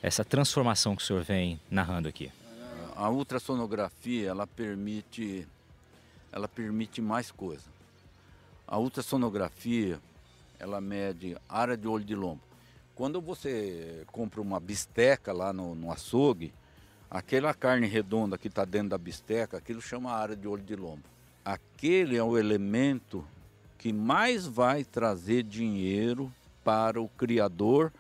essa transformação que o senhor vem narrando aqui? A ultrassonografia ela permite, ela permite mais coisa. A ultrassonografia ela mede área de olho de lombo. Quando você compra uma bisteca lá no, no açougue, aquela carne redonda que está dentro da bisteca, aquilo chama área de olho de lombo aquele é o elemento que mais vai trazer dinheiro para o criador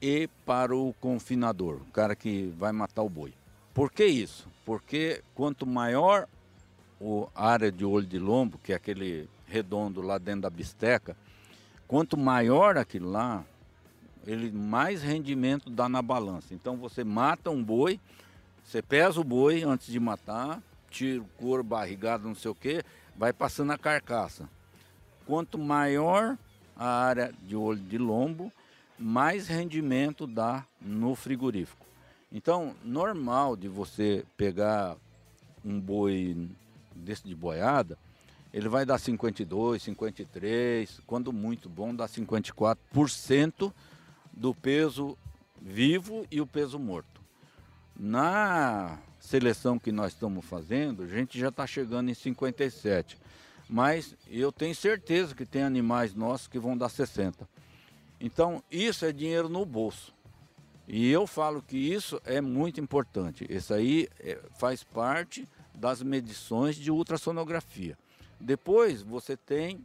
e para o confinador, o cara que vai matar o boi. Por que isso? Porque quanto maior a área de olho de lombo, que é aquele redondo lá dentro da bisteca, quanto maior aquilo lá, ele mais rendimento dá na balança. Então você mata um boi, Você pesa o boi antes de matar, tira o couro, barrigado, não sei o que, vai passando a carcaça. Quanto maior a área de olho de lombo, mais rendimento dá no frigorífico. Então, normal de você pegar um boi desse de boiada, ele vai dar 52, 53, quando muito bom, dá 54% do peso vivo e o peso morto. Na seleção que nós estamos fazendo, a gente já está chegando em 57. Mas eu tenho certeza que tem animais nossos que vão dar 60. Então, isso é dinheiro no bolso. E eu falo que isso é muito importante. Isso aí é, faz parte das medições de ultrassonografia. Depois você tem uh,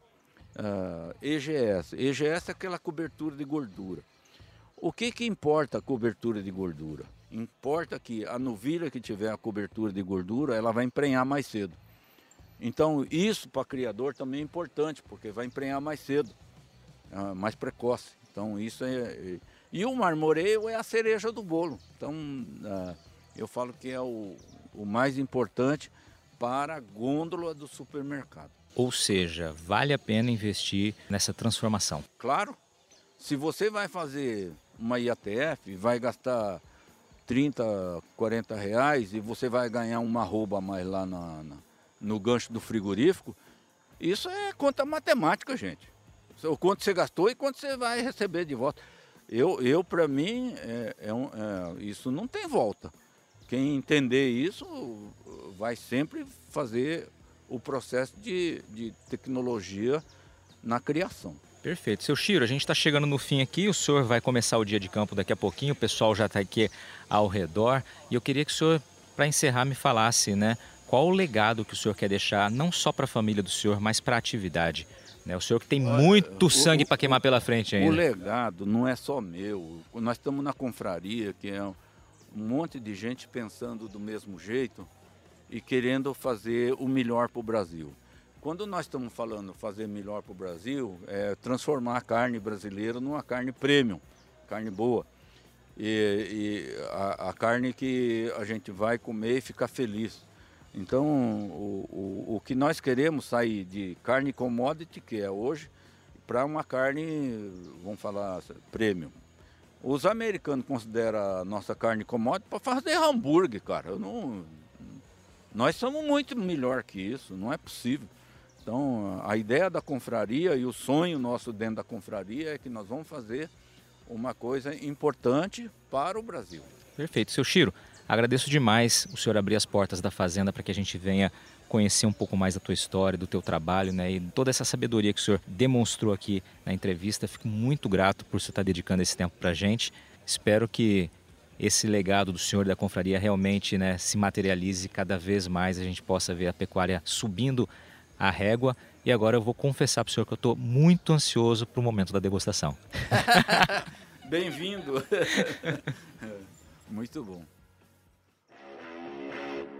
ah, EGS. EGS é aquela cobertura de gordura. O que, que importa a cobertura de gordura? Importa que a novilha que tiver a cobertura de gordura, ela vai emprenhar mais cedo. Então isso para criador também é importante, porque vai emprenhar mais cedo, uh, mais precoce. Então isso é... E o marmoreio é a cereja do bolo. Então uh, eu falo que é o, o mais importante para a gôndola do supermercado. Ou seja, vale a pena investir nessa transformação. Claro. Se você vai fazer uma IATF, vai gastar 30, 40 reais e você vai ganhar uma rouba a mais lá na, na, no gancho do frigorífico, isso é conta matemática, gente. O quanto você gastou e quanto você vai receber de volta. Eu, eu para mim, é, é um, é, isso não tem volta. Quem entender isso vai sempre fazer o processo de, de tecnologia na criação. Perfeito. Seu Chiro, a gente está chegando no fim aqui, o senhor vai começar o dia de campo daqui a pouquinho, o pessoal já está aqui ao redor, e eu queria que o senhor, para encerrar, me falasse, né, qual o legado que o senhor quer deixar, não só para a família do senhor, mas para a atividade. Né? O senhor que tem muito sangue para queimar pela frente ainda. O legado não é só meu. Nós estamos na confraria, que é um monte de gente pensando do mesmo jeito e querendo fazer o melhor para o Brasil. Quando nós estamos falando fazer melhor para o Brasil, é transformar a carne brasileira numa carne premium, carne boa. E, e a, a, carne que a gente vai comer e ficar feliz. Então, o, o, o que nós queremos sair de carne commodity, que é hoje, para uma carne, vamos falar, premium. Os americanos consideram a nossa carne commodity para fazer hambúrguer, cara. Eu não, nós somos muito melhor que isso, não é possível. Então, a ideia da confraria e o sonho nosso dentro da confraria é que nós vamos fazer uma coisa importante para o Brasil. Perfeito. Seu Chiro, agradeço demais o senhor abrir as portas da fazenda para que a gente venha conhecer um pouco mais da tua história, do teu trabalho, né, e toda essa sabedoria que o senhor demonstrou aqui na entrevista. Fico muito grato por você estar dedicando esse tempo para a gente. Espero que esse legado do senhor da confraria realmente né, se materialize cada vez mais, a gente possa ver a pecuária subindo a régua. E agora eu vou confessar para o senhor que eu estou muito ansioso para o momento da degustação. Bem-vindo! muito bom.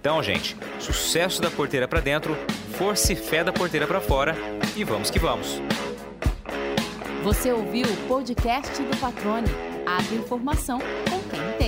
Então, gente, sucesso da porteira para dentro, força e fé da porteira para fora e vamos que vamos. Você ouviu o podcast do Patrone. Abre informação com quem